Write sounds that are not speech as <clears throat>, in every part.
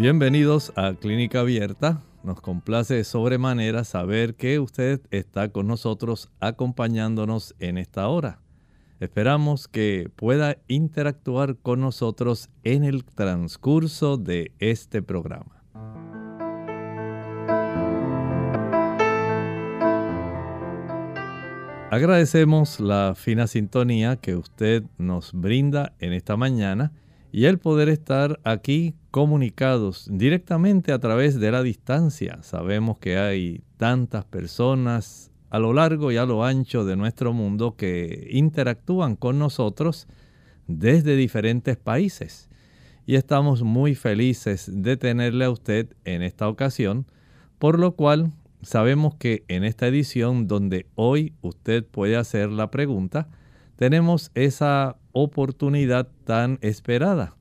Bienvenidos a Clínica Abierta. Nos complace sobremanera saber que usted está con nosotros acompañándonos en esta hora. Esperamos que pueda interactuar con nosotros en el transcurso de este programa. Agradecemos la fina sintonía que usted nos brinda en esta mañana y el poder estar aquí comunicados directamente a través de la distancia. Sabemos que hay tantas personas a lo largo y a lo ancho de nuestro mundo que interactúan con nosotros desde diferentes países. Y estamos muy felices de tenerle a usted en esta ocasión, por lo cual sabemos que en esta edición donde hoy usted puede hacer la pregunta, tenemos esa oportunidad tan esperada.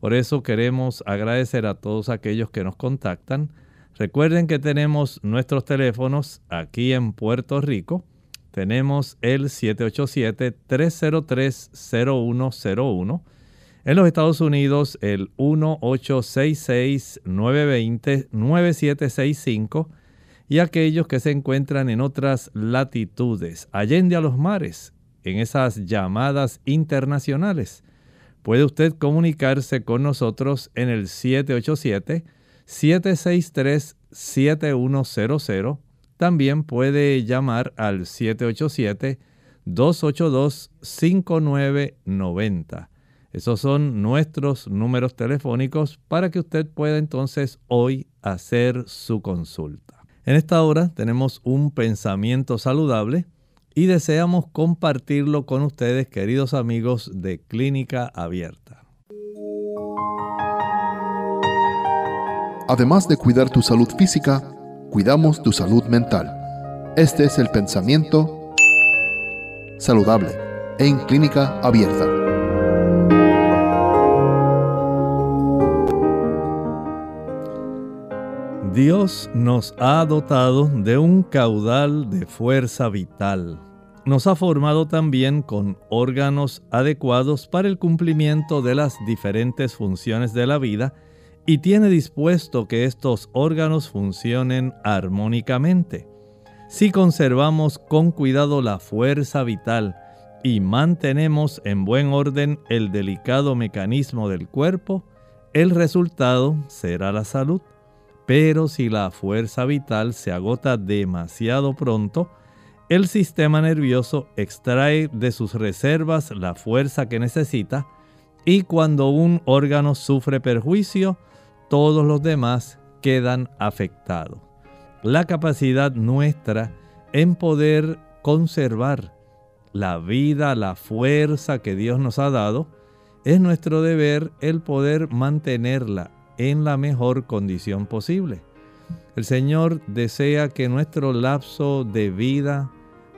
Por eso queremos agradecer a todos aquellos que nos contactan. Recuerden que tenemos nuestros teléfonos aquí en Puerto Rico. Tenemos el 787-303-0101. En los Estados Unidos el 1866-920-9765 y aquellos que se encuentran en otras latitudes, allende a los mares, en esas llamadas internacionales. Puede usted comunicarse con nosotros en el 787-763-7100. También puede llamar al 787-282-5990. Esos son nuestros números telefónicos para que usted pueda entonces hoy hacer su consulta. En esta hora tenemos un pensamiento saludable y deseamos compartirlo con ustedes, queridos amigos de Clínica Abierta. Además de cuidar tu salud física, cuidamos tu salud mental. Este es el pensamiento saludable en Clínica Abierta. Dios nos ha dotado de un caudal de fuerza vital nos ha formado también con órganos adecuados para el cumplimiento de las diferentes funciones de la vida y tiene dispuesto que estos órganos funcionen armónicamente. Si conservamos con cuidado la fuerza vital y mantenemos en buen orden el delicado mecanismo del cuerpo, el resultado será la salud. Pero si la fuerza vital se agota demasiado pronto, el sistema nervioso extrae de sus reservas la fuerza que necesita y cuando un órgano sufre perjuicio, todos los demás quedan afectados. La capacidad nuestra en poder conservar la vida, la fuerza que Dios nos ha dado, es nuestro deber el poder mantenerla en la mejor condición posible. El Señor desea que nuestro lapso de vida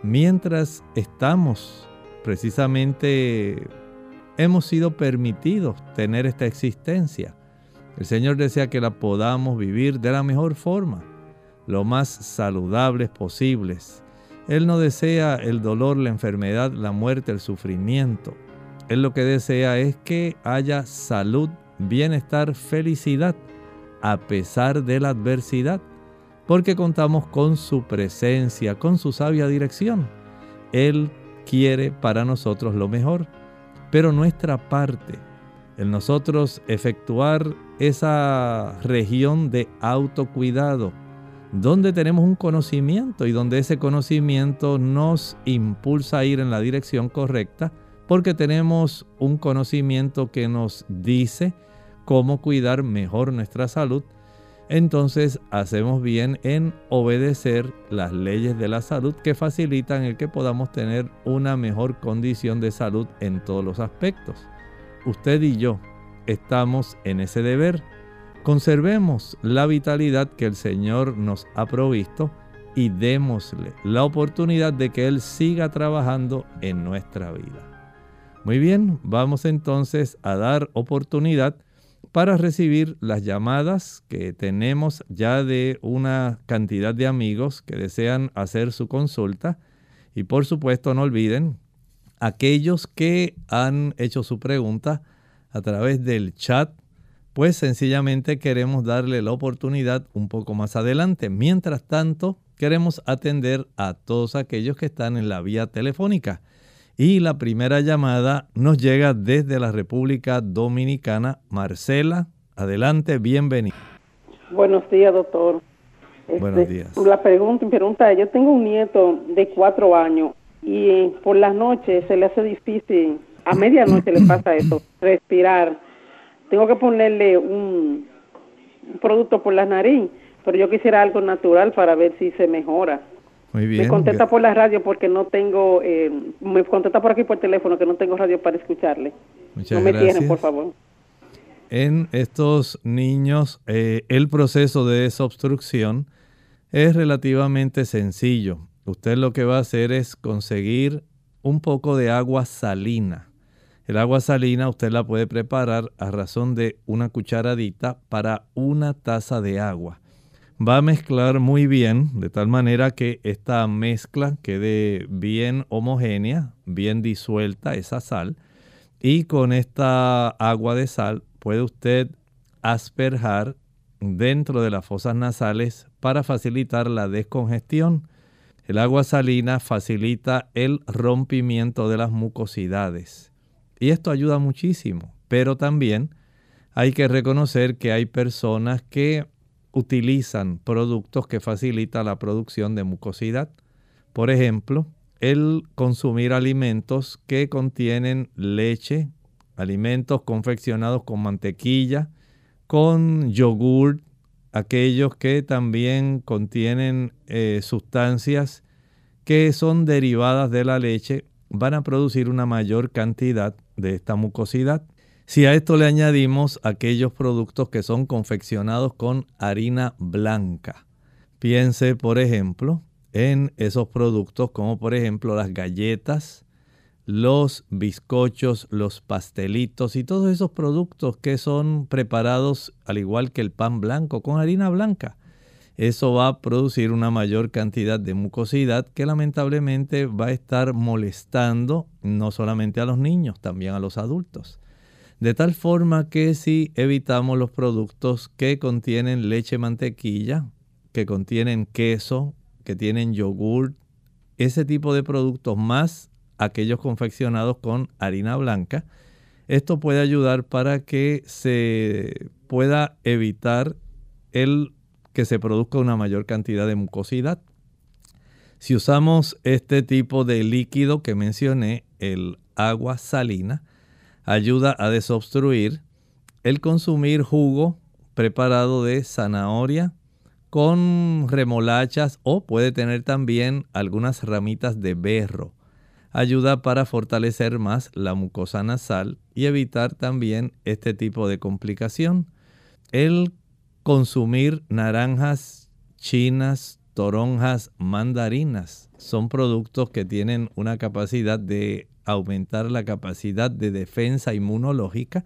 mientras estamos precisamente hemos sido permitidos tener esta existencia. El Señor desea que la podamos vivir de la mejor forma, lo más saludables posibles. Él no desea el dolor, la enfermedad, la muerte, el sufrimiento. Él lo que desea es que haya salud, bienestar, felicidad, a pesar de la adversidad porque contamos con su presencia, con su sabia dirección. Él quiere para nosotros lo mejor, pero nuestra parte, el nosotros efectuar esa región de autocuidado, donde tenemos un conocimiento y donde ese conocimiento nos impulsa a ir en la dirección correcta, porque tenemos un conocimiento que nos dice cómo cuidar mejor nuestra salud, entonces hacemos bien en obedecer las leyes de la salud que facilitan el que podamos tener una mejor condición de salud en todos los aspectos. Usted y yo estamos en ese deber. Conservemos la vitalidad que el Señor nos ha provisto y démosle la oportunidad de que Él siga trabajando en nuestra vida. Muy bien, vamos entonces a dar oportunidad para recibir las llamadas que tenemos ya de una cantidad de amigos que desean hacer su consulta. Y por supuesto no olviden aquellos que han hecho su pregunta a través del chat, pues sencillamente queremos darle la oportunidad un poco más adelante. Mientras tanto, queremos atender a todos aquellos que están en la vía telefónica. Y la primera llamada nos llega desde la República Dominicana. Marcela, adelante, bienvenida. Buenos días, doctor. Buenos este, días. La pregunta, pregunta, yo tengo un nieto de cuatro años y por las noches se le hace difícil, a medianoche le pasa eso, respirar. Tengo que ponerle un, un producto por la nariz, pero yo quisiera algo natural para ver si se mejora. Muy bien. Me contesta por la radio porque no tengo, eh, me contesta por aquí por teléfono que no tengo radio para escucharle. Muchas no me gracias. tienen, por favor. En estos niños, eh, el proceso de desobstrucción es relativamente sencillo. Usted lo que va a hacer es conseguir un poco de agua salina. El agua salina usted la puede preparar a razón de una cucharadita para una taza de agua va a mezclar muy bien, de tal manera que esta mezcla quede bien homogénea, bien disuelta esa sal. Y con esta agua de sal puede usted asperjar dentro de las fosas nasales para facilitar la descongestión. El agua salina facilita el rompimiento de las mucosidades. Y esto ayuda muchísimo. Pero también hay que reconocer que hay personas que utilizan productos que facilitan la producción de mucosidad. Por ejemplo, el consumir alimentos que contienen leche, alimentos confeccionados con mantequilla, con yogur, aquellos que también contienen eh, sustancias que son derivadas de la leche, van a producir una mayor cantidad de esta mucosidad. Si a esto le añadimos aquellos productos que son confeccionados con harina blanca, piense por ejemplo en esos productos como por ejemplo las galletas, los bizcochos, los pastelitos y todos esos productos que son preparados al igual que el pan blanco con harina blanca. Eso va a producir una mayor cantidad de mucosidad que lamentablemente va a estar molestando no solamente a los niños, también a los adultos. De tal forma que si evitamos los productos que contienen leche mantequilla, que contienen queso, que tienen yogur, ese tipo de productos más aquellos confeccionados con harina blanca, esto puede ayudar para que se pueda evitar el que se produzca una mayor cantidad de mucosidad. Si usamos este tipo de líquido que mencioné, el agua salina, ayuda a desobstruir el consumir jugo preparado de zanahoria con remolachas o puede tener también algunas ramitas de berro. Ayuda para fortalecer más la mucosa nasal y evitar también este tipo de complicación. El consumir naranjas chinas, toronjas, mandarinas son productos que tienen una capacidad de aumentar la capacidad de defensa inmunológica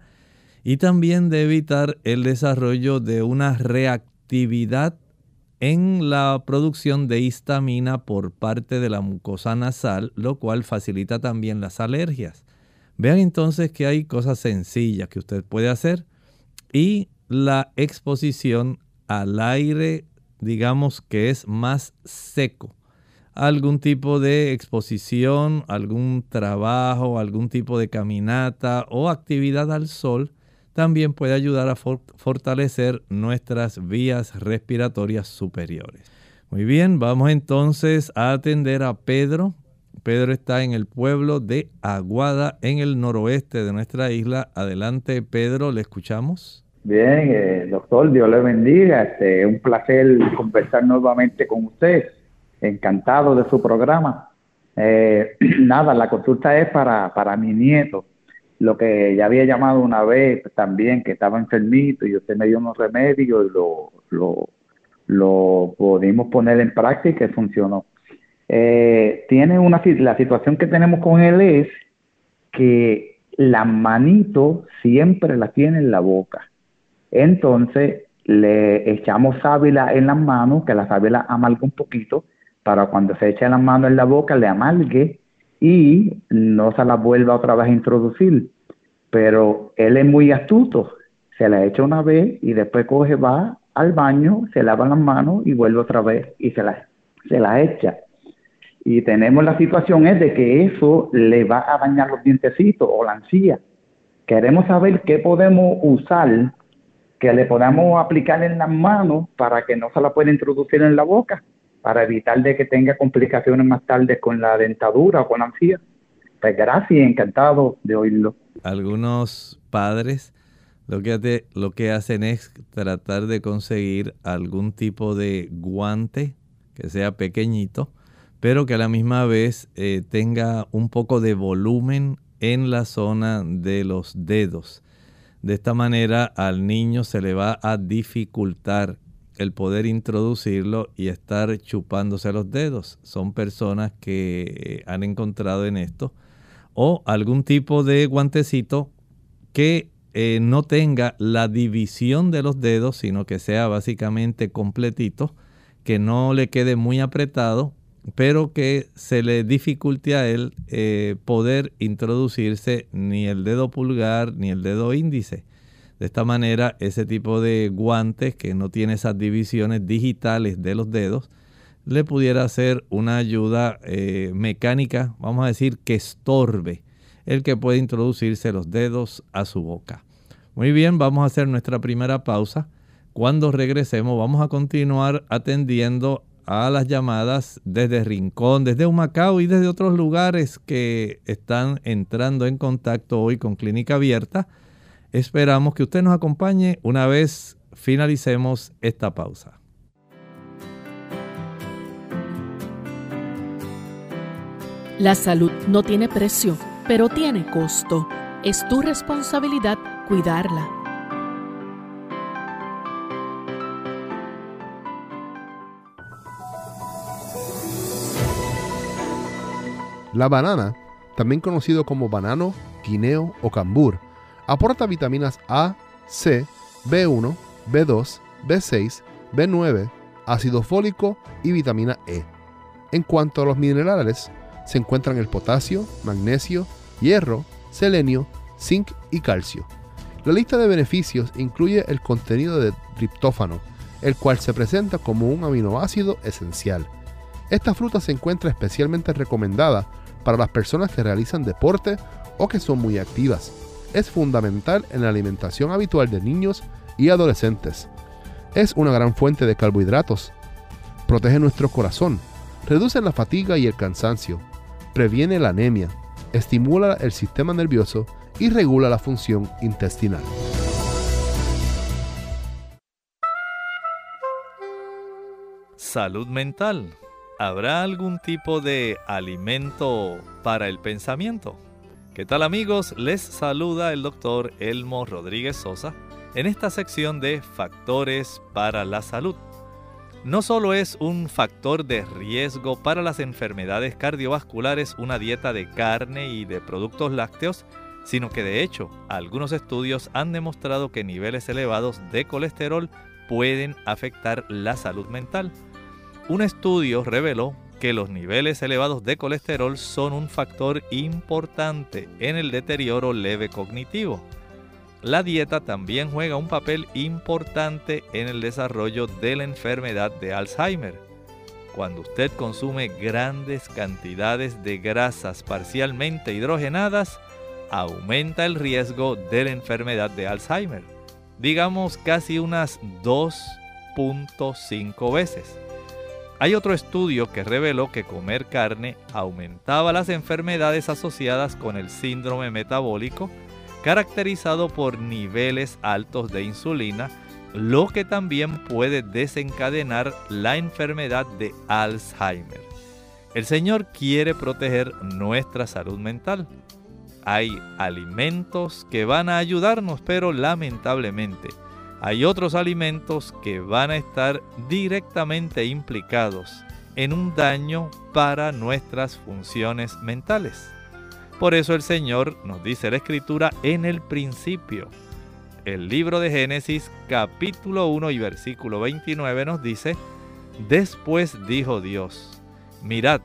y también de evitar el desarrollo de una reactividad en la producción de histamina por parte de la mucosa nasal, lo cual facilita también las alergias. Vean entonces que hay cosas sencillas que usted puede hacer y la exposición al aire, digamos que es más seco algún tipo de exposición, algún trabajo, algún tipo de caminata o actividad al sol, también puede ayudar a fortalecer nuestras vías respiratorias superiores. Muy bien, vamos entonces a atender a Pedro. Pedro está en el pueblo de Aguada, en el noroeste de nuestra isla. Adelante, Pedro, le escuchamos. Bien, eh, doctor, Dios le bendiga. Este, un placer conversar nuevamente con usted. Encantado de su programa. Eh, <clears throat> nada, la consulta es para, para mi nieto. Lo que ya había llamado una vez también, que estaba enfermito y usted me dio unos remedios y lo, lo, lo pudimos poner en práctica y funcionó. Eh, tiene una la situación que tenemos con él es que la manito siempre la tiene en la boca entonces le echamos sábila en las manos, que la sábila amarga un poquito, para cuando se eche las manos en la boca le amargue y no se la vuelva otra vez a introducir. Pero él es muy astuto, se la echa una vez y después coge, va al baño, se lava las manos y vuelve otra vez y se la, se la echa. Y tenemos la situación es de que eso le va a dañar los dientecitos o la encía. Queremos saber qué podemos usar que le podamos aplicar en las manos para que no se la pueda introducir en la boca, para evitar de que tenga complicaciones más tarde con la dentadura o con la encía. Pues gracias, encantado de oírlo. Algunos padres lo que, lo que hacen es tratar de conseguir algún tipo de guante que sea pequeñito, pero que a la misma vez eh, tenga un poco de volumen en la zona de los dedos. De esta manera al niño se le va a dificultar el poder introducirlo y estar chupándose los dedos. Son personas que han encontrado en esto. O algún tipo de guantecito que eh, no tenga la división de los dedos, sino que sea básicamente completito, que no le quede muy apretado pero que se le dificulte a él eh, poder introducirse ni el dedo pulgar ni el dedo índice. De esta manera, ese tipo de guantes que no tiene esas divisiones digitales de los dedos, le pudiera hacer una ayuda eh, mecánica, vamos a decir, que estorbe el que puede introducirse los dedos a su boca. Muy bien, vamos a hacer nuestra primera pausa. Cuando regresemos vamos a continuar atendiendo a las llamadas desde Rincón, desde Humacao y desde otros lugares que están entrando en contacto hoy con Clínica Abierta. Esperamos que usted nos acompañe una vez finalicemos esta pausa. La salud no tiene precio, pero tiene costo. Es tu responsabilidad cuidarla. La banana, también conocido como banano, guineo o cambur, aporta vitaminas A, C, B1, B2, B6, B9, ácido fólico y vitamina E. En cuanto a los minerales, se encuentran el potasio, magnesio, hierro, selenio, zinc y calcio. La lista de beneficios incluye el contenido de triptófano, el cual se presenta como un aminoácido esencial. Esta fruta se encuentra especialmente recomendada para las personas que realizan deporte o que son muy activas. Es fundamental en la alimentación habitual de niños y adolescentes. Es una gran fuente de carbohidratos. Protege nuestro corazón, reduce la fatiga y el cansancio, previene la anemia, estimula el sistema nervioso y regula la función intestinal. Salud mental ¿Habrá algún tipo de alimento para el pensamiento? ¿Qué tal amigos? Les saluda el doctor Elmo Rodríguez Sosa en esta sección de Factores para la Salud. No solo es un factor de riesgo para las enfermedades cardiovasculares una dieta de carne y de productos lácteos, sino que de hecho algunos estudios han demostrado que niveles elevados de colesterol pueden afectar la salud mental. Un estudio reveló que los niveles elevados de colesterol son un factor importante en el deterioro leve cognitivo. La dieta también juega un papel importante en el desarrollo de la enfermedad de Alzheimer. Cuando usted consume grandes cantidades de grasas parcialmente hidrogenadas, aumenta el riesgo de la enfermedad de Alzheimer. Digamos casi unas 2.5 veces. Hay otro estudio que reveló que comer carne aumentaba las enfermedades asociadas con el síndrome metabólico, caracterizado por niveles altos de insulina, lo que también puede desencadenar la enfermedad de Alzheimer. El Señor quiere proteger nuestra salud mental. Hay alimentos que van a ayudarnos, pero lamentablemente hay otros alimentos que van a estar directamente implicados en un daño para nuestras funciones mentales. Por eso el Señor nos dice la Escritura en el principio. El libro de Génesis capítulo 1 y versículo 29 nos dice, Después dijo Dios, mirad,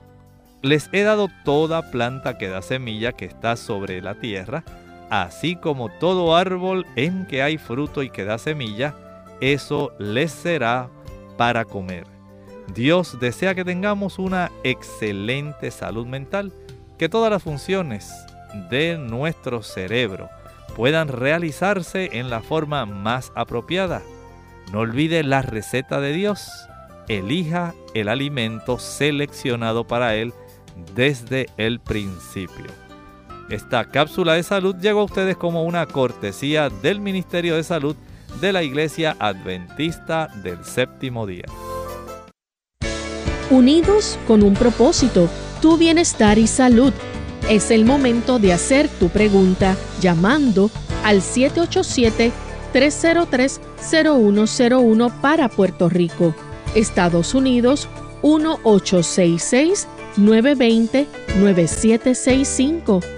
les he dado toda planta que da semilla que está sobre la tierra, así como todo árbol en que hay fruto y que da semilla, eso les será para comer. Dios desea que tengamos una excelente salud mental, que todas las funciones de nuestro cerebro puedan realizarse en la forma más apropiada. No olvide la receta de Dios. Elija el alimento seleccionado para él desde el principio. Esta cápsula de salud llegó a ustedes como una cortesía del Ministerio de Salud de la Iglesia Adventista del Séptimo Día. Unidos con un propósito, tu bienestar y salud. Es el momento de hacer tu pregunta llamando al 787-303-0101 para Puerto Rico, Estados Unidos 1866-920-9765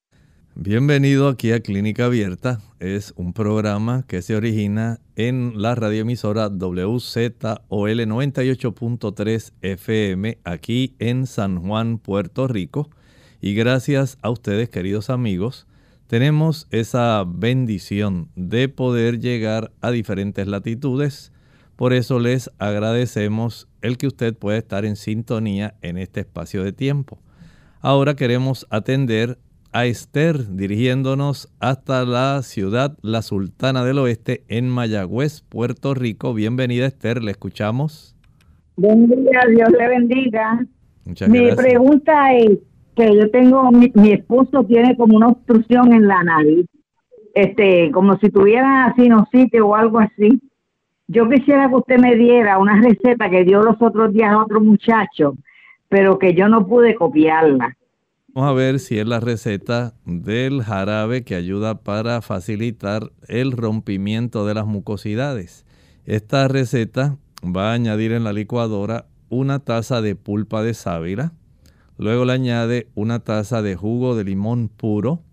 Bienvenido aquí a Clínica Abierta. Es un programa que se origina en la radioemisora WZOL 98.3 FM aquí en San Juan, Puerto Rico. Y gracias a ustedes, queridos amigos, tenemos esa bendición de poder llegar a diferentes latitudes. Por eso les agradecemos el que usted pueda estar en sintonía en este espacio de tiempo. Ahora queremos atender a Esther dirigiéndonos hasta la ciudad La Sultana del Oeste en Mayagüez, Puerto Rico. Bienvenida Esther, le escuchamos. Buen día, Dios le bendiga. Muchas Mi gracias. pregunta es que yo tengo, mi, mi esposo tiene como una obstrucción en la nariz, este, como si tuviera sinusitis o algo así. Yo quisiera que usted me diera una receta que dio los otros días a otro muchacho, pero que yo no pude copiarla. Vamos a ver si es la receta del jarabe que ayuda para facilitar el rompimiento de las mucosidades. Esta receta va a añadir en la licuadora una taza de pulpa de sábila, luego le añade una taza de jugo de limón puro.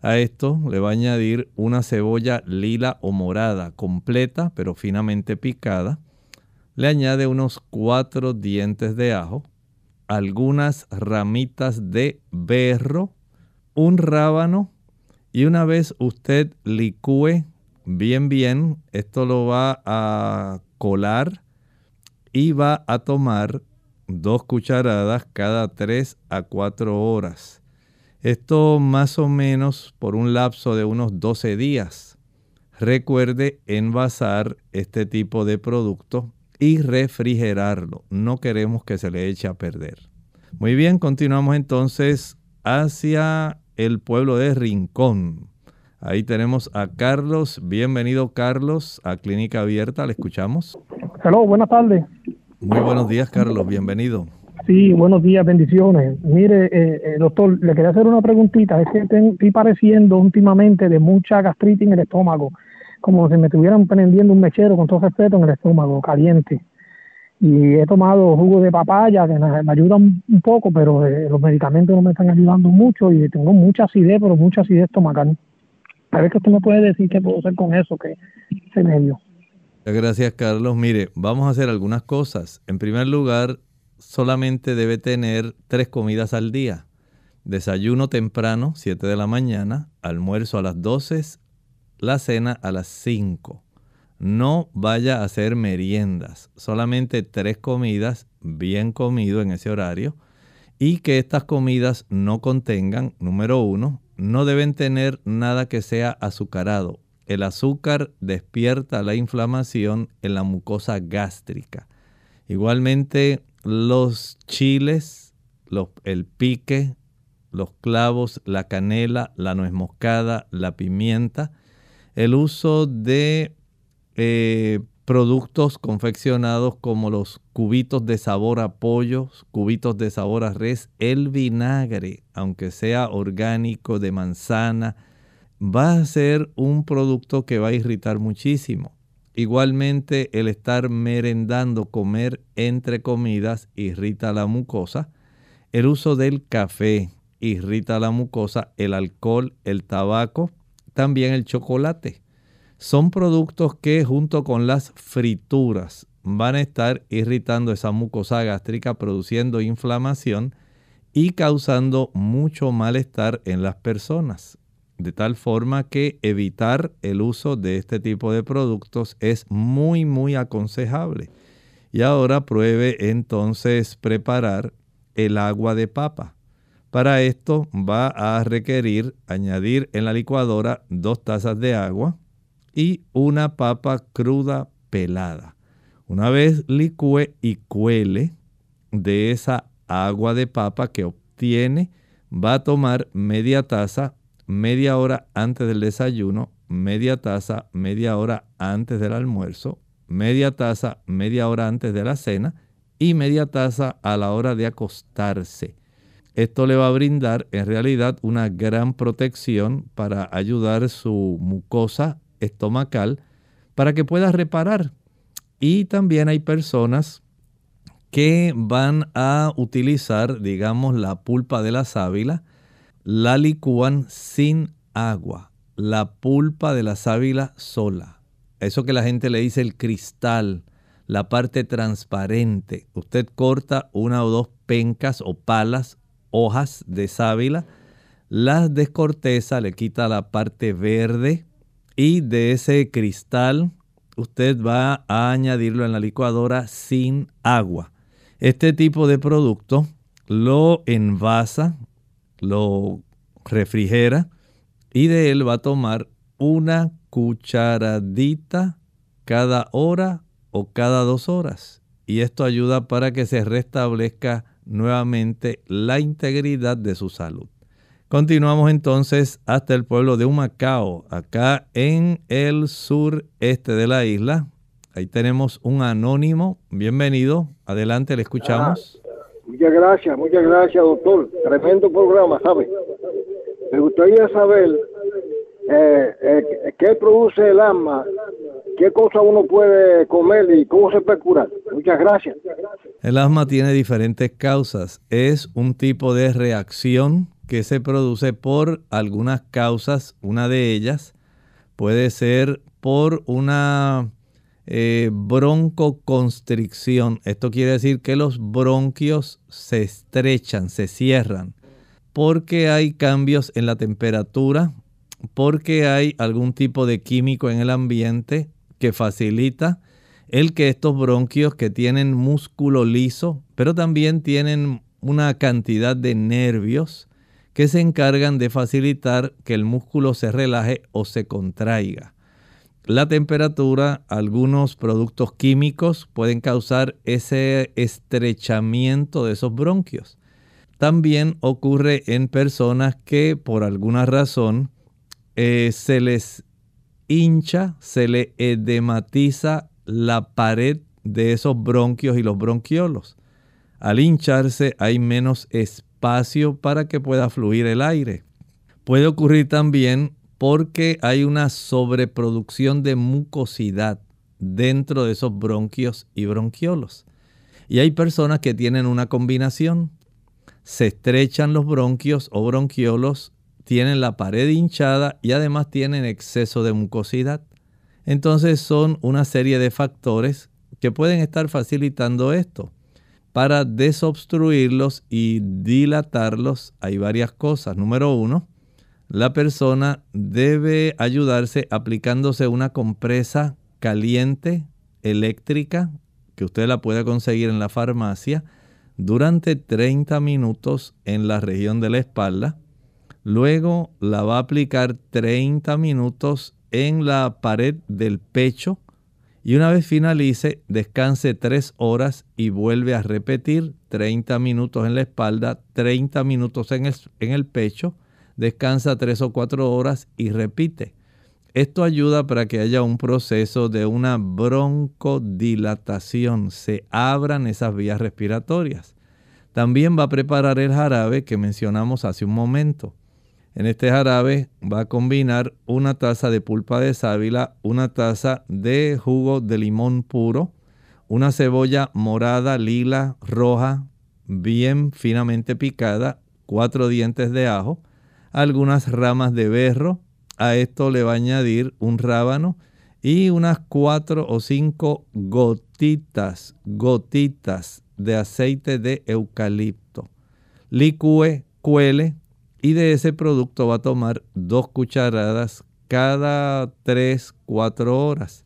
A esto le va a añadir una cebolla lila o morada completa pero finamente picada. Le añade unos cuatro dientes de ajo, algunas ramitas de berro, un rábano y una vez usted licúe bien bien, esto lo va a colar y va a tomar dos cucharadas cada 3 a 4 horas. Esto más o menos por un lapso de unos 12 días. Recuerde envasar este tipo de producto y refrigerarlo. No queremos que se le eche a perder. Muy bien, continuamos entonces hacia el pueblo de Rincón. Ahí tenemos a Carlos. Bienvenido Carlos a Clínica Abierta. ¿Le escuchamos? Hello, buenas tardes. Muy buenos días Carlos, bienvenido. Sí, buenos días, bendiciones. Mire, eh, eh, doctor, le quería hacer una preguntita. Es que estoy padeciendo últimamente de mucha gastritis en el estómago, como si me estuvieran prendiendo un mechero con todo respeto en el estómago, caliente. Y he tomado jugo de papaya, que me, me ayuda un, poco, pero eh, los medicamentos no me están ayudando mucho y tengo mucha acidez, pero mucha acidez estomacal. A ver qué usted me puede decir qué puedo hacer con eso, que se me dio. Gracias Carlos. Mire, vamos a hacer algunas cosas. En primer lugar, solamente debe tener tres comidas al día. Desayuno temprano, 7 de la mañana, almuerzo a las 12, la cena a las 5. no vaya a hacer meriendas, solamente tres comidas, bien comido en ese horario, y que estas comidas no contengan, número uno, no deben tener nada que sea azucarado. El azúcar despierta la inflamación en la mucosa gástrica. Igualmente los chiles, el pique, los clavos, la canela, la nuez moscada, la pimienta, el uso de eh, productos confeccionados como los cubitos de sabor a pollo, cubitos de sabor a res, el vinagre, aunque sea orgánico de manzana, va a ser un producto que va a irritar muchísimo. Igualmente el estar merendando, comer entre comidas, irrita la mucosa. El uso del café irrita la mucosa, el alcohol, el tabaco, también el chocolate son productos que junto con las frituras van a estar irritando esa mucosa gástrica, produciendo inflamación y causando mucho malestar en las personas. De tal forma que evitar el uso de este tipo de productos es muy, muy aconsejable. Y ahora pruebe entonces preparar el agua de papa. Para esto va a requerir añadir en la licuadora dos tazas de agua, y una papa cruda pelada. Una vez licúe y cuele de esa agua de papa que obtiene, va a tomar media taza media hora antes del desayuno, media taza media hora antes del almuerzo, media taza media hora antes de la cena y media taza a la hora de acostarse. Esto le va a brindar en realidad una gran protección para ayudar su mucosa estomacal para que pueda reparar. Y también hay personas que van a utilizar, digamos, la pulpa de la sábila, la licúan sin agua, la pulpa de la sábila sola. Eso que la gente le dice el cristal, la parte transparente. Usted corta una o dos pencas o palas, hojas de sábila, las descorteza, le quita la parte verde, y de ese cristal usted va a añadirlo en la licuadora sin agua. Este tipo de producto lo envasa, lo refrigera y de él va a tomar una cucharadita cada hora o cada dos horas. Y esto ayuda para que se restablezca nuevamente la integridad de su salud. Continuamos entonces hasta el pueblo de Humacao, acá en el sureste de la isla. Ahí tenemos un anónimo. Bienvenido. Adelante, le escuchamos. Ah, muchas gracias, muchas gracias, doctor. Tremendo programa, ¿sabe? Me gustaría saber eh, eh, qué produce el asma, qué cosa uno puede comer y cómo se puede curar. Muchas gracias. El asma tiene diferentes causas. Es un tipo de reacción que se produce por algunas causas. Una de ellas puede ser por una eh, broncoconstricción. Esto quiere decir que los bronquios se estrechan, se cierran, porque hay cambios en la temperatura, porque hay algún tipo de químico en el ambiente que facilita el que estos bronquios que tienen músculo liso, pero también tienen una cantidad de nervios, que se encargan de facilitar que el músculo se relaje o se contraiga. La temperatura, algunos productos químicos pueden causar ese estrechamiento de esos bronquios. También ocurre en personas que por alguna razón eh, se les hincha, se le edematiza la pared de esos bronquios y los bronquiolos. Al hincharse hay menos espacio para que pueda fluir el aire. Puede ocurrir también porque hay una sobreproducción de mucosidad dentro de esos bronquios y bronquiolos. Y hay personas que tienen una combinación. Se estrechan los bronquios o bronquiolos, tienen la pared hinchada y además tienen exceso de mucosidad. Entonces son una serie de factores que pueden estar facilitando esto. Para desobstruirlos y dilatarlos hay varias cosas. Número uno, la persona debe ayudarse aplicándose una compresa caliente eléctrica que usted la puede conseguir en la farmacia durante 30 minutos en la región de la espalda. Luego la va a aplicar 30 minutos en la pared del pecho y una vez finalice, descanse 3 horas y vuelve a repetir 30 minutos en la espalda, 30 minutos en el, en el pecho, descansa 3 o 4 horas y repite. Esto ayuda para que haya un proceso de una broncodilatación, se abran esas vías respiratorias. También va a preparar el jarabe que mencionamos hace un momento. En este jarabe va a combinar una taza de pulpa de sábila, una taza de jugo de limón puro, una cebolla morada, lila, roja, bien finamente picada, cuatro dientes de ajo, algunas ramas de berro. A esto le va a añadir un rábano y unas cuatro o cinco gotitas, gotitas de aceite de eucalipto. Licúe, cuele y de ese producto va a tomar dos cucharadas cada 3, 4 horas.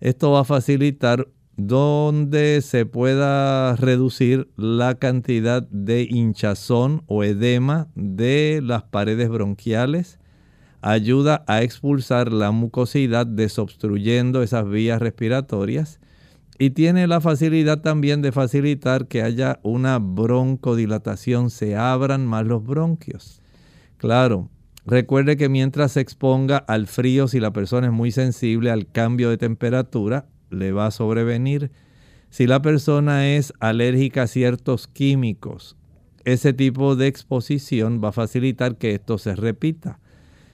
Esto va a facilitar donde se pueda reducir la cantidad de hinchazón o edema de las paredes bronquiales. Ayuda a expulsar la mucosidad desobstruyendo esas vías respiratorias y tiene la facilidad también de facilitar que haya una broncodilatación, se abran más los bronquios. Claro, recuerde que mientras se exponga al frío, si la persona es muy sensible al cambio de temperatura, le va a sobrevenir. Si la persona es alérgica a ciertos químicos, ese tipo de exposición va a facilitar que esto se repita.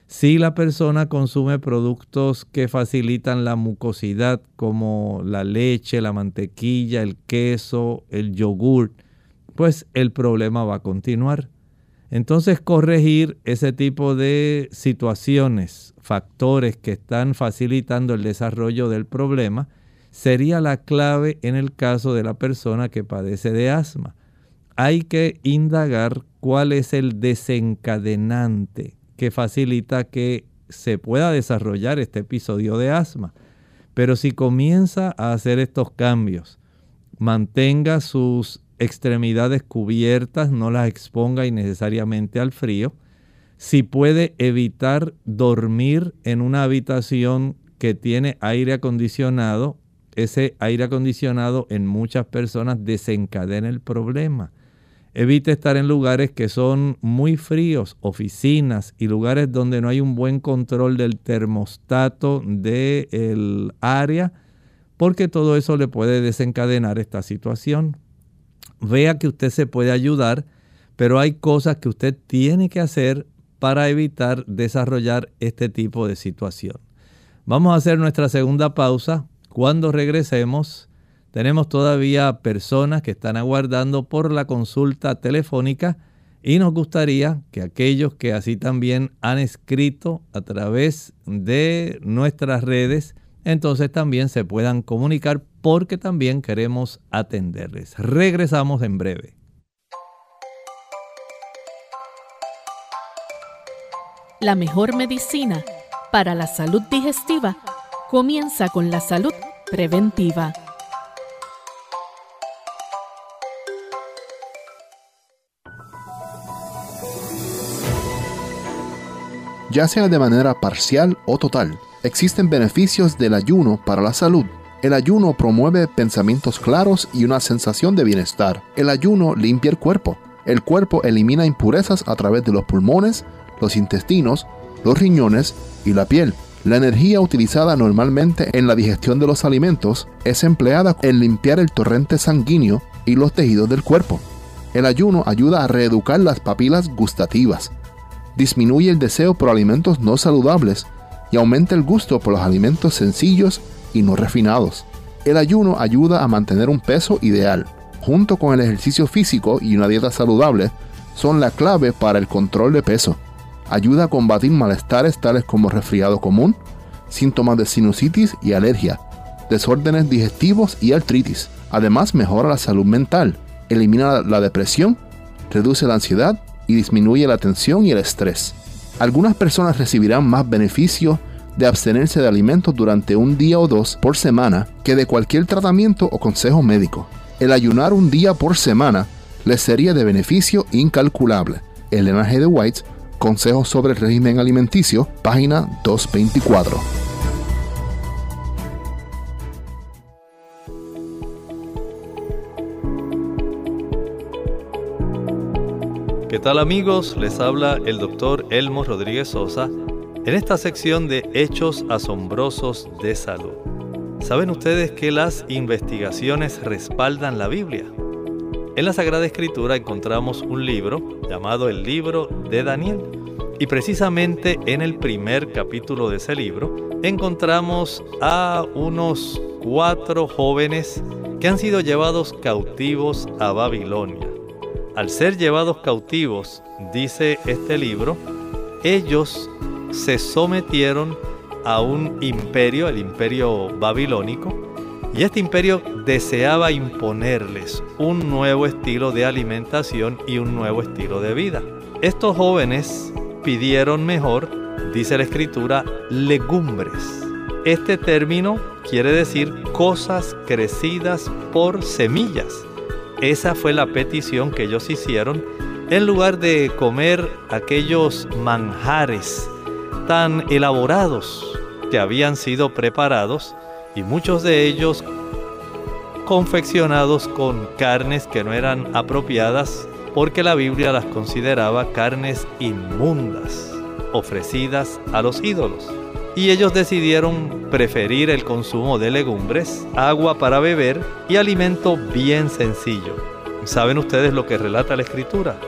Si la persona consume productos que facilitan la mucosidad como la leche, la mantequilla, el queso, el yogur, pues el problema va a continuar. Entonces corregir ese tipo de situaciones, factores que están facilitando el desarrollo del problema, sería la clave en el caso de la persona que padece de asma. Hay que indagar cuál es el desencadenante que facilita que se pueda desarrollar este episodio de asma. Pero si comienza a hacer estos cambios, mantenga sus extremidades cubiertas, no las exponga innecesariamente al frío. Si puede evitar dormir en una habitación que tiene aire acondicionado, ese aire acondicionado en muchas personas desencadena el problema. Evite estar en lugares que son muy fríos, oficinas y lugares donde no hay un buen control del termostato del área, porque todo eso le puede desencadenar esta situación. Vea que usted se puede ayudar, pero hay cosas que usted tiene que hacer para evitar desarrollar este tipo de situación. Vamos a hacer nuestra segunda pausa. Cuando regresemos, tenemos todavía personas que están aguardando por la consulta telefónica y nos gustaría que aquellos que así también han escrito a través de nuestras redes, entonces también se puedan comunicar porque también queremos atenderles. Regresamos en breve. La mejor medicina para la salud digestiva comienza con la salud preventiva. ya sea de manera parcial o total. Existen beneficios del ayuno para la salud. El ayuno promueve pensamientos claros y una sensación de bienestar. El ayuno limpia el cuerpo. El cuerpo elimina impurezas a través de los pulmones, los intestinos, los riñones y la piel. La energía utilizada normalmente en la digestión de los alimentos es empleada en limpiar el torrente sanguíneo y los tejidos del cuerpo. El ayuno ayuda a reeducar las papilas gustativas, disminuye el deseo por alimentos no saludables y aumenta el gusto por los alimentos sencillos y no refinados. El ayuno ayuda a mantener un peso ideal, junto con el ejercicio físico y una dieta saludable, son la clave para el control de peso. Ayuda a combatir malestares tales como resfriado común, síntomas de sinusitis y alergia, desórdenes digestivos y artritis. Además mejora la salud mental, elimina la depresión, reduce la ansiedad y disminuye la tensión y el estrés. Algunas personas recibirán más beneficio de abstenerse de alimentos durante un día o dos por semana que de cualquier tratamiento o consejo médico. El ayunar un día por semana les sería de beneficio incalculable. Elena G. de White, Consejos sobre el régimen alimenticio, página 224. ¿Qué tal amigos? Les habla el doctor Elmo Rodríguez Sosa en esta sección de Hechos Asombrosos de Salud. ¿Saben ustedes que las investigaciones respaldan la Biblia? En la Sagrada Escritura encontramos un libro llamado el libro de Daniel. Y precisamente en el primer capítulo de ese libro encontramos a unos cuatro jóvenes que han sido llevados cautivos a Babilonia. Al ser llevados cautivos, dice este libro, ellos se sometieron a un imperio, el imperio babilónico, y este imperio deseaba imponerles un nuevo estilo de alimentación y un nuevo estilo de vida. Estos jóvenes pidieron mejor, dice la escritura, legumbres. Este término quiere decir cosas crecidas por semillas. Esa fue la petición que ellos hicieron en lugar de comer aquellos manjares tan elaborados que habían sido preparados y muchos de ellos confeccionados con carnes que no eran apropiadas porque la Biblia las consideraba carnes inmundas ofrecidas a los ídolos. Y ellos decidieron preferir el consumo de legumbres, agua para beber y alimento bien sencillo. ¿Saben ustedes lo que relata la escritura?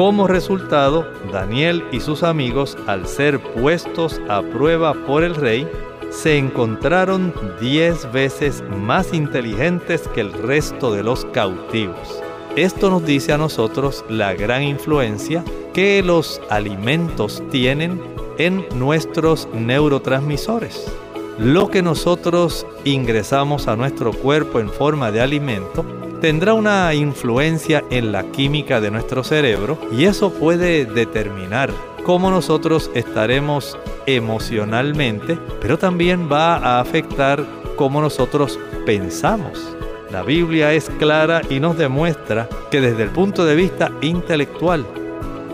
Como resultado, Daniel y sus amigos, al ser puestos a prueba por el rey, se encontraron diez veces más inteligentes que el resto de los cautivos. Esto nos dice a nosotros la gran influencia que los alimentos tienen en nuestros neurotransmisores. Lo que nosotros ingresamos a nuestro cuerpo en forma de alimento tendrá una influencia en la química de nuestro cerebro y eso puede determinar cómo nosotros estaremos emocionalmente, pero también va a afectar cómo nosotros pensamos. La Biblia es clara y nos demuestra que desde el punto de vista intelectual,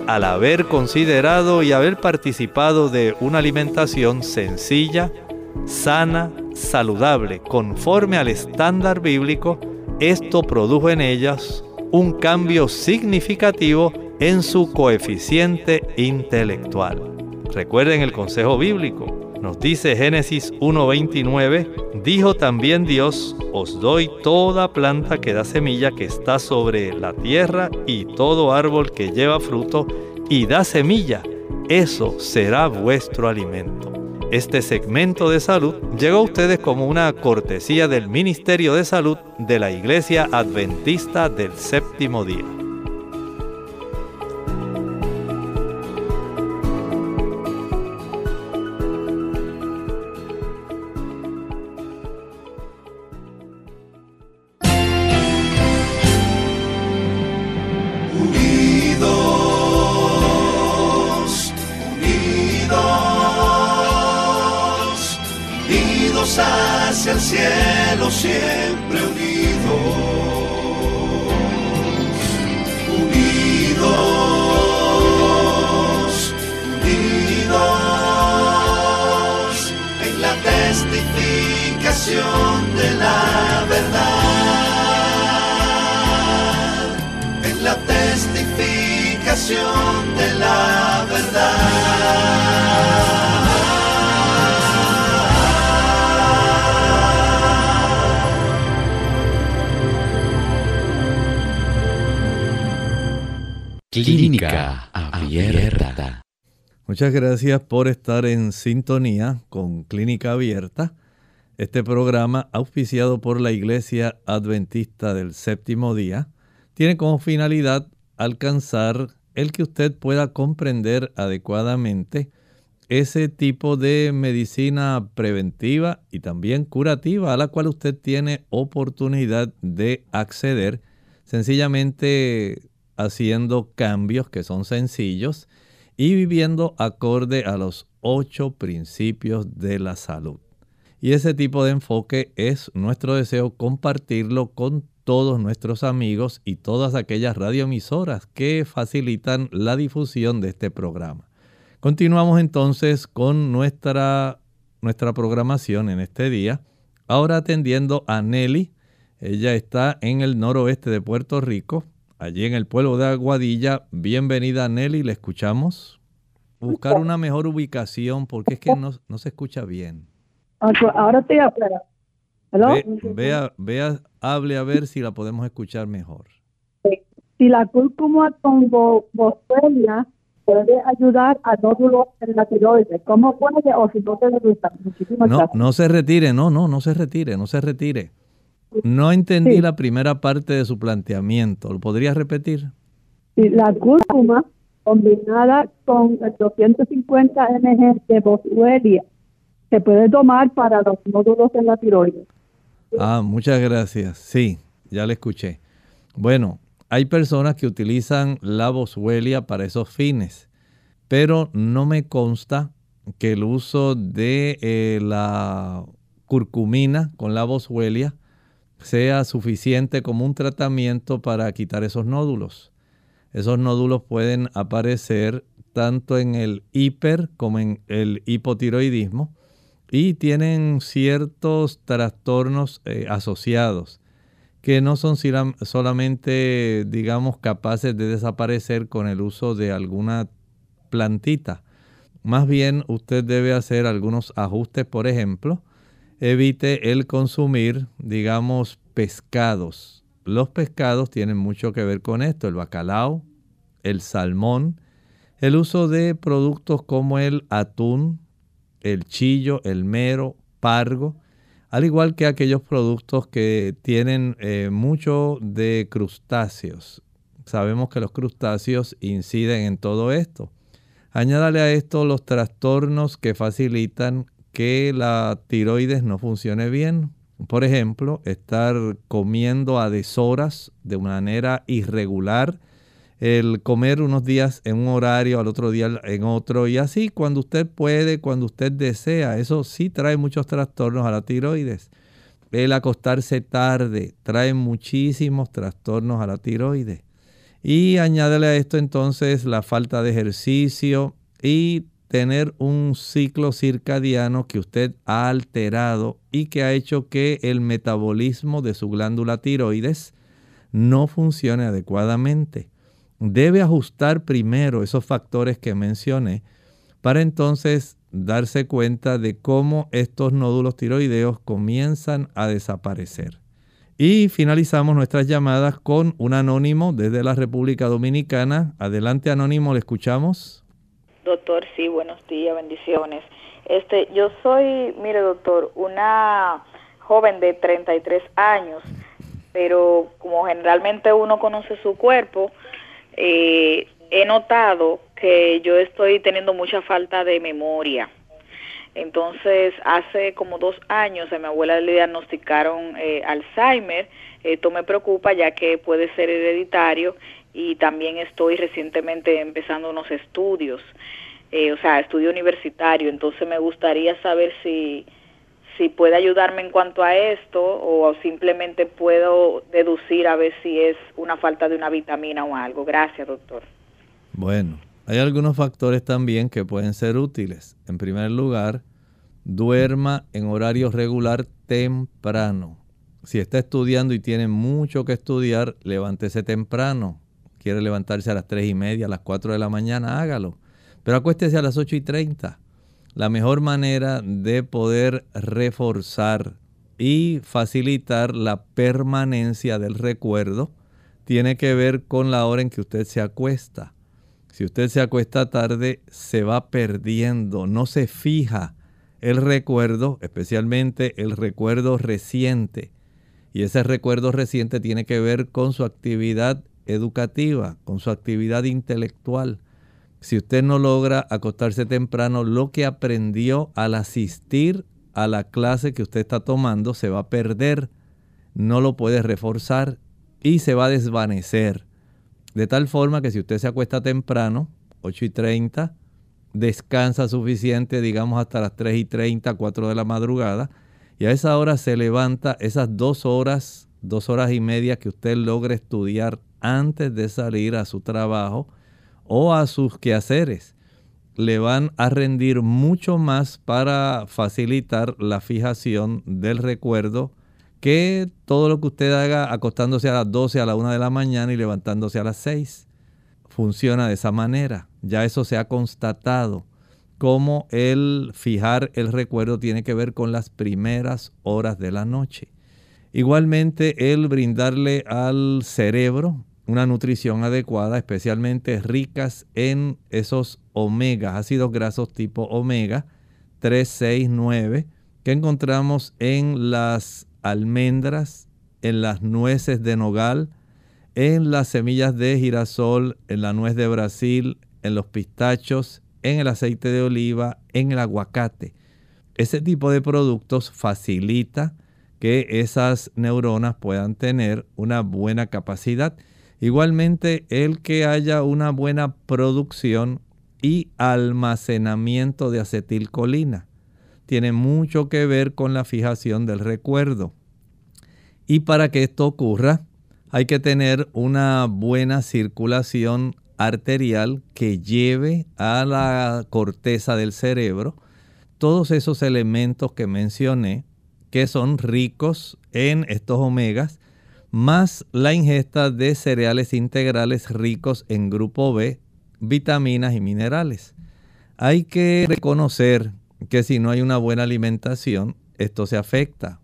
al haber considerado y haber participado de una alimentación sencilla, sana, saludable, conforme al estándar bíblico, esto produjo en ellas un cambio significativo en su coeficiente intelectual. Recuerden el consejo bíblico. Nos dice Génesis 1.29, dijo también Dios, os doy toda planta que da semilla que está sobre la tierra y todo árbol que lleva fruto y da semilla, eso será vuestro alimento. Este segmento de salud llegó a ustedes como una cortesía del Ministerio de Salud de la Iglesia Adventista del Séptimo Día. Muchas gracias por estar en sintonía con Clínica Abierta, este programa auspiciado por la Iglesia Adventista del Séptimo Día. Tiene como finalidad alcanzar el que usted pueda comprender adecuadamente ese tipo de medicina preventiva y también curativa a la cual usted tiene oportunidad de acceder sencillamente haciendo cambios que son sencillos y viviendo acorde a los ocho principios de la salud. Y ese tipo de enfoque es nuestro deseo compartirlo con todos nuestros amigos y todas aquellas radioemisoras que facilitan la difusión de este programa. Continuamos entonces con nuestra, nuestra programación en este día. Ahora atendiendo a Nelly. Ella está en el noroeste de Puerto Rico, allí en el pueblo de Aguadilla. Bienvenida Nelly, le escuchamos. Buscar una mejor ubicación porque es que no, no se escucha bien. Ahora estoy afuera. vea, vea, hable a ver si la podemos escuchar mejor. Si la cúrcuma con boswellia puede ayudar a nódulos en la tiroides, ¿cómo puede o si no se gusta? no, no se retire, no, no, no se retire, no se retire. No entendí la primera parte de su planteamiento. ¿Lo podría repetir? Si la cúrcuma combinada con 250 mg de boswellia se puede tomar para los nódulos en la tiroides. Ah, muchas gracias. Sí, ya le escuché. Bueno, hay personas que utilizan la boswellia para esos fines, pero no me consta que el uso de eh, la curcumina con la boswellia sea suficiente como un tratamiento para quitar esos nódulos. Esos nódulos pueden aparecer tanto en el hiper como en el hipotiroidismo y tienen ciertos trastornos eh, asociados que no son solamente, digamos, capaces de desaparecer con el uso de alguna plantita. Más bien usted debe hacer algunos ajustes, por ejemplo, evite el consumir, digamos, pescados. Los pescados tienen mucho que ver con esto, el bacalao, el salmón, el uso de productos como el atún, el chillo, el mero, pargo, al igual que aquellos productos que tienen eh, mucho de crustáceos. Sabemos que los crustáceos inciden en todo esto. Añádale a esto los trastornos que facilitan que la tiroides no funcione bien. Por ejemplo, estar comiendo a deshoras de manera irregular, el comer unos días en un horario, al otro día en otro, y así cuando usted puede, cuando usted desea. Eso sí trae muchos trastornos a la tiroides. El acostarse tarde trae muchísimos trastornos a la tiroides. Y añádele a esto entonces la falta de ejercicio y tener un ciclo circadiano que usted ha alterado y que ha hecho que el metabolismo de su glándula tiroides no funcione adecuadamente debe ajustar primero esos factores que mencioné para entonces darse cuenta de cómo estos nódulos tiroideos comienzan a desaparecer. Y finalizamos nuestras llamadas con un anónimo desde la República Dominicana. Adelante anónimo, le escuchamos. Doctor, sí, buenos días, bendiciones. Este, yo soy, mire doctor, una joven de 33 años, pero como generalmente uno conoce su cuerpo, eh, he notado que yo estoy teniendo mucha falta de memoria. Entonces, hace como dos años a mi abuela le diagnosticaron eh, Alzheimer. Esto me preocupa ya que puede ser hereditario y también estoy recientemente empezando unos estudios, eh, o sea, estudio universitario. Entonces, me gustaría saber si si puede ayudarme en cuanto a esto o simplemente puedo deducir a ver si es una falta de una vitamina o algo. Gracias, doctor. Bueno, hay algunos factores también que pueden ser útiles. En primer lugar, duerma en horario regular temprano. Si está estudiando y tiene mucho que estudiar, levántese temprano. Quiere levantarse a las 3 y media, a las 4 de la mañana, hágalo. Pero acuéstese a las 8 y 30 la mejor manera de poder reforzar y facilitar la permanencia del recuerdo tiene que ver con la hora en que usted se acuesta. Si usted se acuesta tarde, se va perdiendo, no se fija el recuerdo, especialmente el recuerdo reciente. Y ese recuerdo reciente tiene que ver con su actividad educativa, con su actividad intelectual. Si usted no logra acostarse temprano, lo que aprendió al asistir a la clase que usted está tomando se va a perder, no lo puede reforzar y se va a desvanecer. De tal forma que si usted se acuesta temprano, 8 y 30, descansa suficiente, digamos hasta las 3 y 30, 4 de la madrugada, y a esa hora se levanta esas dos horas, dos horas y media que usted logre estudiar antes de salir a su trabajo o a sus quehaceres. Le van a rendir mucho más para facilitar la fijación del recuerdo que todo lo que usted haga acostándose a las 12, a la 1 de la mañana y levantándose a las 6. Funciona de esa manera. Ya eso se ha constatado. Cómo el fijar el recuerdo tiene que ver con las primeras horas de la noche. Igualmente, el brindarle al cerebro una nutrición adecuada, especialmente ricas en esos omegas, ácidos grasos tipo omega 3, 6, 9, que encontramos en las almendras, en las nueces de nogal, en las semillas de girasol, en la nuez de Brasil, en los pistachos, en el aceite de oliva, en el aguacate. Ese tipo de productos facilita que esas neuronas puedan tener una buena capacidad. Igualmente, el que haya una buena producción y almacenamiento de acetilcolina tiene mucho que ver con la fijación del recuerdo. Y para que esto ocurra, hay que tener una buena circulación arterial que lleve a la corteza del cerebro todos esos elementos que mencioné que son ricos en estos omegas, más la ingesta de cereales integrales ricos en grupo B, vitaminas y minerales. Hay que reconocer que si no hay una buena alimentación, esto se afecta.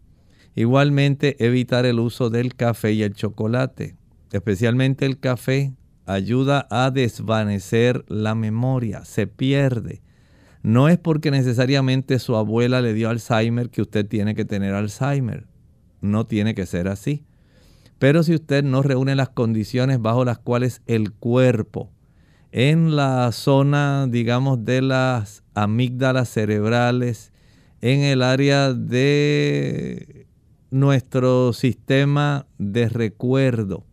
Igualmente evitar el uso del café y el chocolate, especialmente el café, ayuda a desvanecer la memoria, se pierde. No es porque necesariamente su abuela le dio Alzheimer que usted tiene que tener Alzheimer. No tiene que ser así. Pero si usted no reúne las condiciones bajo las cuales el cuerpo, en la zona, digamos, de las amígdalas cerebrales, en el área de nuestro sistema de recuerdo,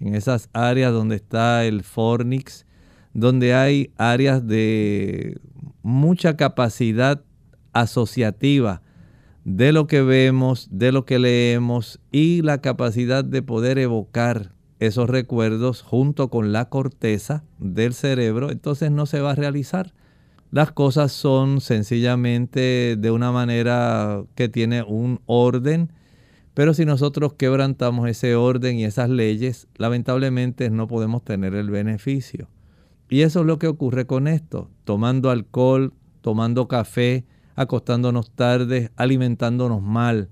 en esas áreas donde está el fornix, donde hay áreas de mucha capacidad asociativa de lo que vemos, de lo que leemos y la capacidad de poder evocar esos recuerdos junto con la corteza del cerebro, entonces no se va a realizar. Las cosas son sencillamente de una manera que tiene un orden, pero si nosotros quebrantamos ese orden y esas leyes, lamentablemente no podemos tener el beneficio. Y eso es lo que ocurre con esto, tomando alcohol, tomando café, acostándonos tarde, alimentándonos mal,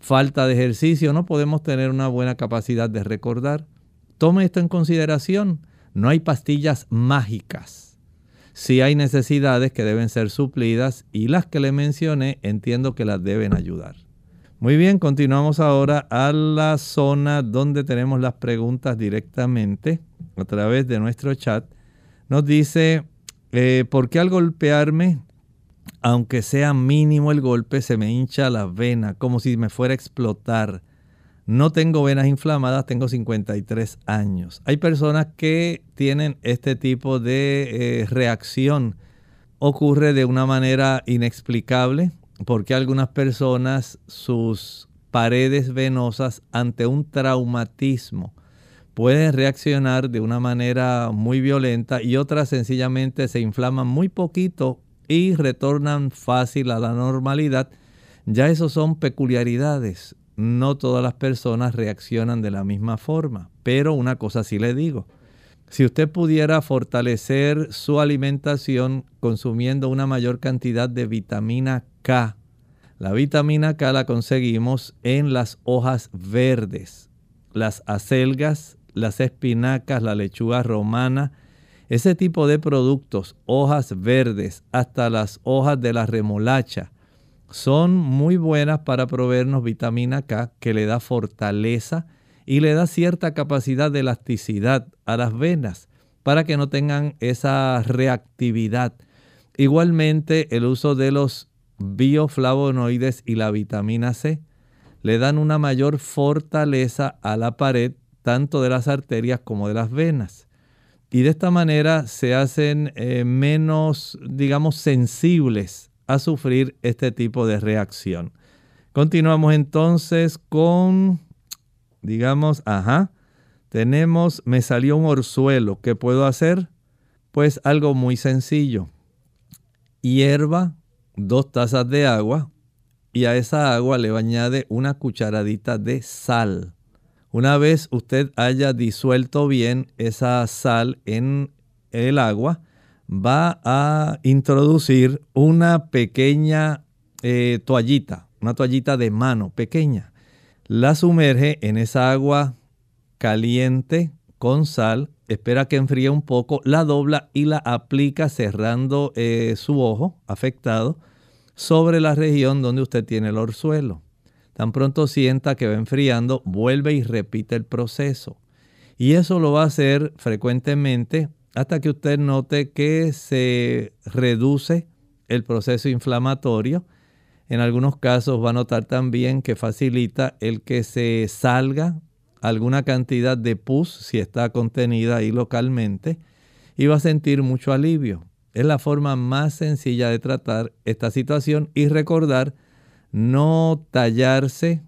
falta de ejercicio, no podemos tener una buena capacidad de recordar. Tome esto en consideración, no hay pastillas mágicas. Sí hay necesidades que deben ser suplidas y las que le mencioné entiendo que las deben ayudar. Muy bien, continuamos ahora a la zona donde tenemos las preguntas directamente a través de nuestro chat. Nos dice, eh, ¿por qué al golpearme, aunque sea mínimo el golpe, se me hincha la vena como si me fuera a explotar? No tengo venas inflamadas, tengo 53 años. Hay personas que tienen este tipo de eh, reacción. Ocurre de una manera inexplicable porque algunas personas sus paredes venosas ante un traumatismo pueden reaccionar de una manera muy violenta y otras sencillamente se inflaman muy poquito y retornan fácil a la normalidad. Ya eso son peculiaridades. No todas las personas reaccionan de la misma forma, pero una cosa sí le digo. Si usted pudiera fortalecer su alimentación consumiendo una mayor cantidad de vitamina K, la vitamina K la conseguimos en las hojas verdes, las acelgas, las espinacas, la lechuga romana, ese tipo de productos, hojas verdes, hasta las hojas de la remolacha, son muy buenas para proveernos vitamina K que le da fortaleza y le da cierta capacidad de elasticidad a las venas para que no tengan esa reactividad. Igualmente el uso de los bioflavonoides y la vitamina C le dan una mayor fortaleza a la pared tanto de las arterias como de las venas. y de esta manera se hacen eh, menos, digamos, sensibles a sufrir este tipo de reacción. Continuamos entonces con, digamos, ajá, tenemos, me salió un orzuelo, ¿qué puedo hacer? Pues algo muy sencillo. Hierva dos tazas de agua y a esa agua le añade una cucharadita de sal. Una vez usted haya disuelto bien esa sal en el agua, va a introducir una pequeña eh, toallita, una toallita de mano pequeña. La sumerge en esa agua caliente con sal, espera que enfríe un poco, la dobla y la aplica cerrando eh, su ojo afectado sobre la región donde usted tiene el orzuelo. Tan pronto sienta que va enfriando, vuelve y repite el proceso. Y eso lo va a hacer frecuentemente hasta que usted note que se reduce el proceso inflamatorio. En algunos casos va a notar también que facilita el que se salga alguna cantidad de pus si está contenida ahí localmente y va a sentir mucho alivio. Es la forma más sencilla de tratar esta situación y recordar no tallarse,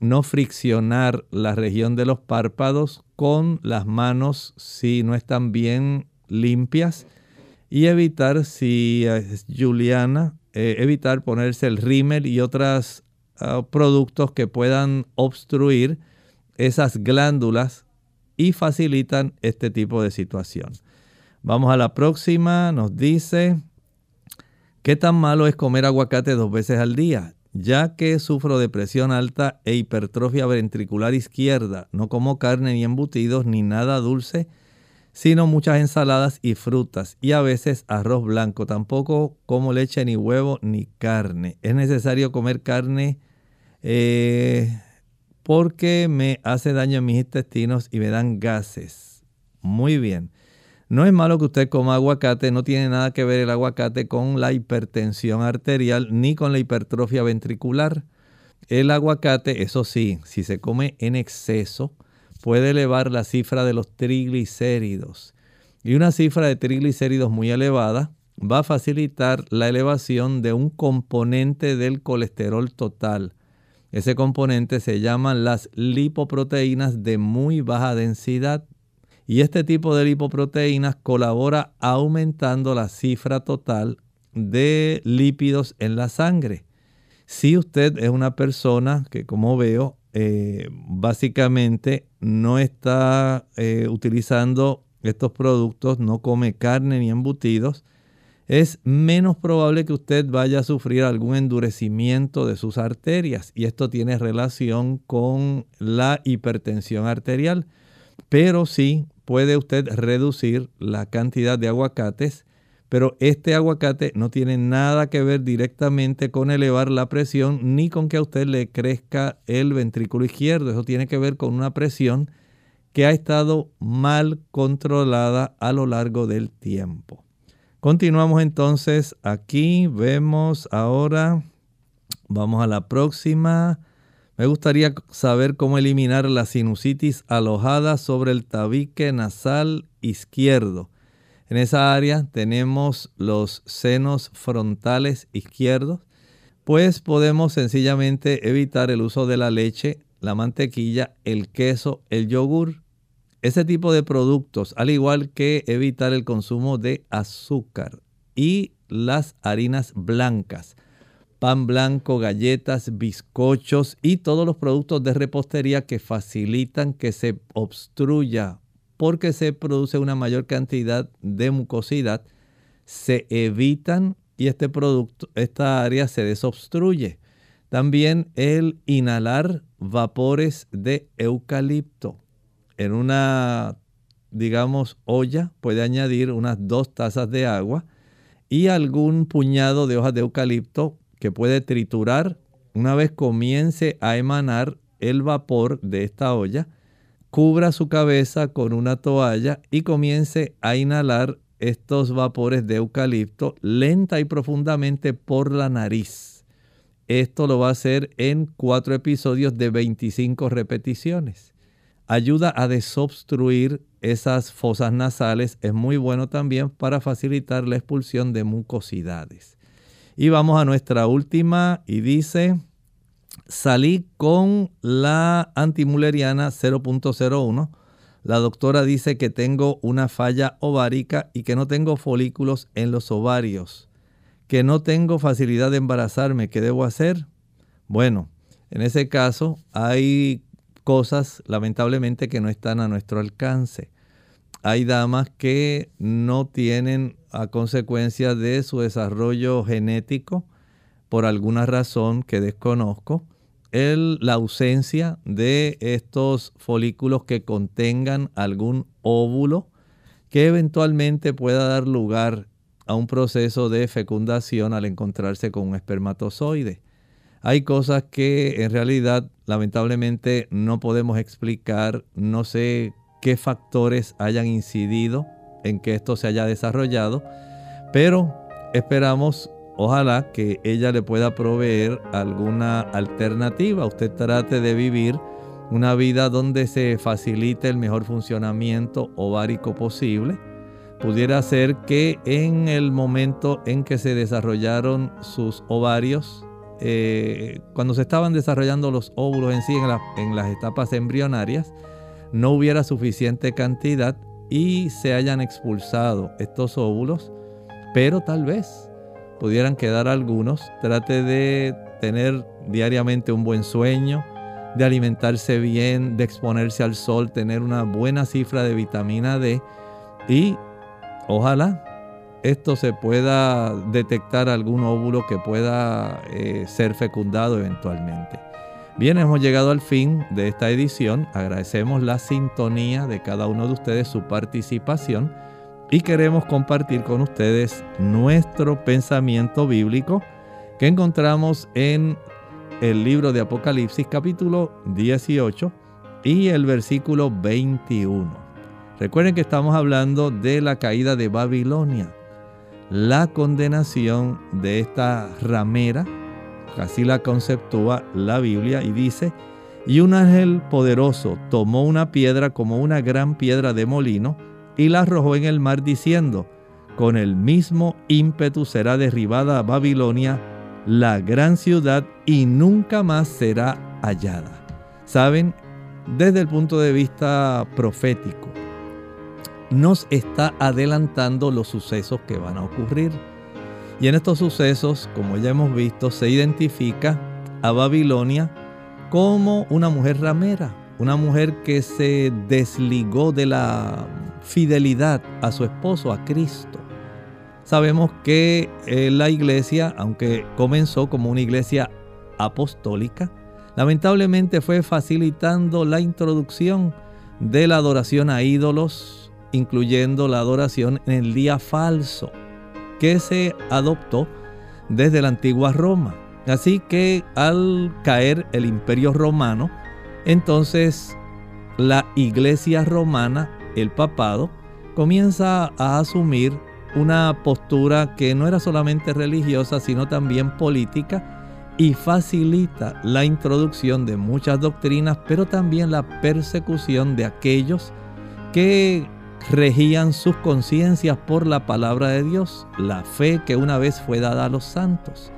no friccionar la región de los párpados con las manos si no están bien limpias y evitar, si es Juliana, eh, evitar ponerse el rímel y otros ah, productos que puedan obstruir esas glándulas y facilitan este tipo de situación. Vamos a la próxima, nos dice, ¿qué tan malo es comer aguacate dos veces al día? Ya que sufro de presión alta e hipertrofia ventricular izquierda, no como carne ni embutidos ni nada dulce, sino muchas ensaladas y frutas y a veces arroz blanco. Tampoco como leche ni huevo ni carne. Es necesario comer carne eh, porque me hace daño en mis intestinos y me dan gases. Muy bien. No es malo que usted coma aguacate, no tiene nada que ver el aguacate con la hipertensión arterial ni con la hipertrofia ventricular. El aguacate, eso sí, si se come en exceso, puede elevar la cifra de los triglicéridos. Y una cifra de triglicéridos muy elevada va a facilitar la elevación de un componente del colesterol total. Ese componente se llama las lipoproteínas de muy baja densidad. Y este tipo de lipoproteínas colabora aumentando la cifra total de lípidos en la sangre. Si usted es una persona que, como veo, eh, básicamente no está eh, utilizando estos productos, no come carne ni embutidos, es menos probable que usted vaya a sufrir algún endurecimiento de sus arterias. Y esto tiene relación con la hipertensión arterial. Pero sí puede usted reducir la cantidad de aguacates, pero este aguacate no tiene nada que ver directamente con elevar la presión ni con que a usted le crezca el ventrículo izquierdo. Eso tiene que ver con una presión que ha estado mal controlada a lo largo del tiempo. Continuamos entonces aquí, vemos ahora, vamos a la próxima. Me gustaría saber cómo eliminar la sinusitis alojada sobre el tabique nasal izquierdo. En esa área tenemos los senos frontales izquierdos, pues podemos sencillamente evitar el uso de la leche, la mantequilla, el queso, el yogur, ese tipo de productos, al igual que evitar el consumo de azúcar y las harinas blancas pan blanco, galletas, bizcochos y todos los productos de repostería que facilitan que se obstruya porque se produce una mayor cantidad de mucosidad, se evitan y este producto, esta área se desobstruye. También el inhalar vapores de eucalipto. En una, digamos, olla puede añadir unas dos tazas de agua y algún puñado de hojas de eucalipto que puede triturar una vez comience a emanar el vapor de esta olla, cubra su cabeza con una toalla y comience a inhalar estos vapores de eucalipto lenta y profundamente por la nariz. Esto lo va a hacer en cuatro episodios de 25 repeticiones. ayuda a desobstruir esas fosas nasales. Es muy bueno también para facilitar la expulsión de mucosidades. Y vamos a nuestra última y dice, salí con la antimuleriana 0.01. La doctora dice que tengo una falla ovárica y que no tengo folículos en los ovarios, que no tengo facilidad de embarazarme. ¿Qué debo hacer? Bueno, en ese caso hay cosas lamentablemente que no están a nuestro alcance. Hay damas que no tienen a consecuencia de su desarrollo genético, por alguna razón que desconozco, el, la ausencia de estos folículos que contengan algún óvulo que eventualmente pueda dar lugar a un proceso de fecundación al encontrarse con un espermatozoide. Hay cosas que en realidad lamentablemente no podemos explicar, no sé qué factores hayan incidido en que esto se haya desarrollado, pero esperamos, ojalá que ella le pueda proveer alguna alternativa. Usted trate de vivir una vida donde se facilite el mejor funcionamiento ovárico posible. Pudiera ser que en el momento en que se desarrollaron sus ovarios, eh, cuando se estaban desarrollando los óvulos en sí en las etapas embrionarias, no hubiera suficiente cantidad y se hayan expulsado estos óvulos, pero tal vez pudieran quedar algunos. Trate de tener diariamente un buen sueño, de alimentarse bien, de exponerse al sol, tener una buena cifra de vitamina D y ojalá esto se pueda detectar algún óvulo que pueda eh, ser fecundado eventualmente. Bien, hemos llegado al fin de esta edición. Agradecemos la sintonía de cada uno de ustedes, su participación y queremos compartir con ustedes nuestro pensamiento bíblico que encontramos en el libro de Apocalipsis capítulo 18 y el versículo 21. Recuerden que estamos hablando de la caída de Babilonia, la condenación de esta ramera Así la conceptúa la Biblia y dice, y un ángel poderoso tomó una piedra como una gran piedra de molino y la arrojó en el mar diciendo, con el mismo ímpetu será derribada Babilonia, la gran ciudad, y nunca más será hallada. Saben, desde el punto de vista profético, nos está adelantando los sucesos que van a ocurrir. Y en estos sucesos, como ya hemos visto, se identifica a Babilonia como una mujer ramera, una mujer que se desligó de la fidelidad a su esposo, a Cristo. Sabemos que eh, la iglesia, aunque comenzó como una iglesia apostólica, lamentablemente fue facilitando la introducción de la adoración a ídolos, incluyendo la adoración en el día falso que se adoptó desde la antigua Roma. Así que al caer el imperio romano, entonces la iglesia romana, el papado, comienza a asumir una postura que no era solamente religiosa, sino también política, y facilita la introducción de muchas doctrinas, pero también la persecución de aquellos que regían sus conciencias por la palabra de Dios, la fe que una vez fue dada a los santos.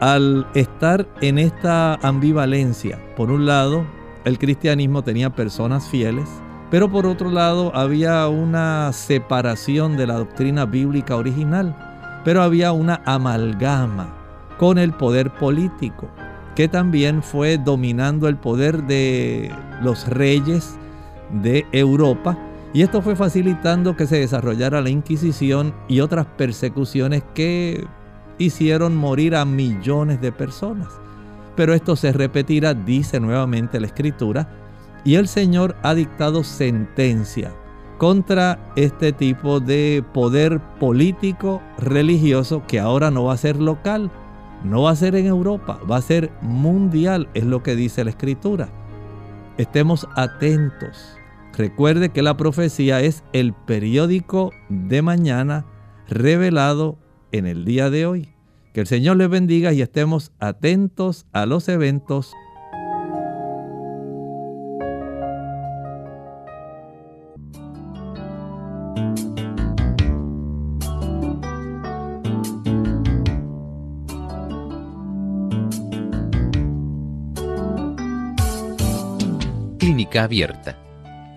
Al estar en esta ambivalencia, por un lado, el cristianismo tenía personas fieles, pero por otro lado había una separación de la doctrina bíblica original, pero había una amalgama con el poder político, que también fue dominando el poder de los reyes de Europa y esto fue facilitando que se desarrollara la Inquisición y otras persecuciones que hicieron morir a millones de personas. Pero esto se repetirá, dice nuevamente la Escritura, y el Señor ha dictado sentencia contra este tipo de poder político religioso que ahora no va a ser local, no va a ser en Europa, va a ser mundial, es lo que dice la Escritura. Estemos atentos Recuerde que la profecía es el periódico de mañana revelado en el día de hoy. Que el Señor les bendiga y estemos atentos a los eventos Clínica Abierta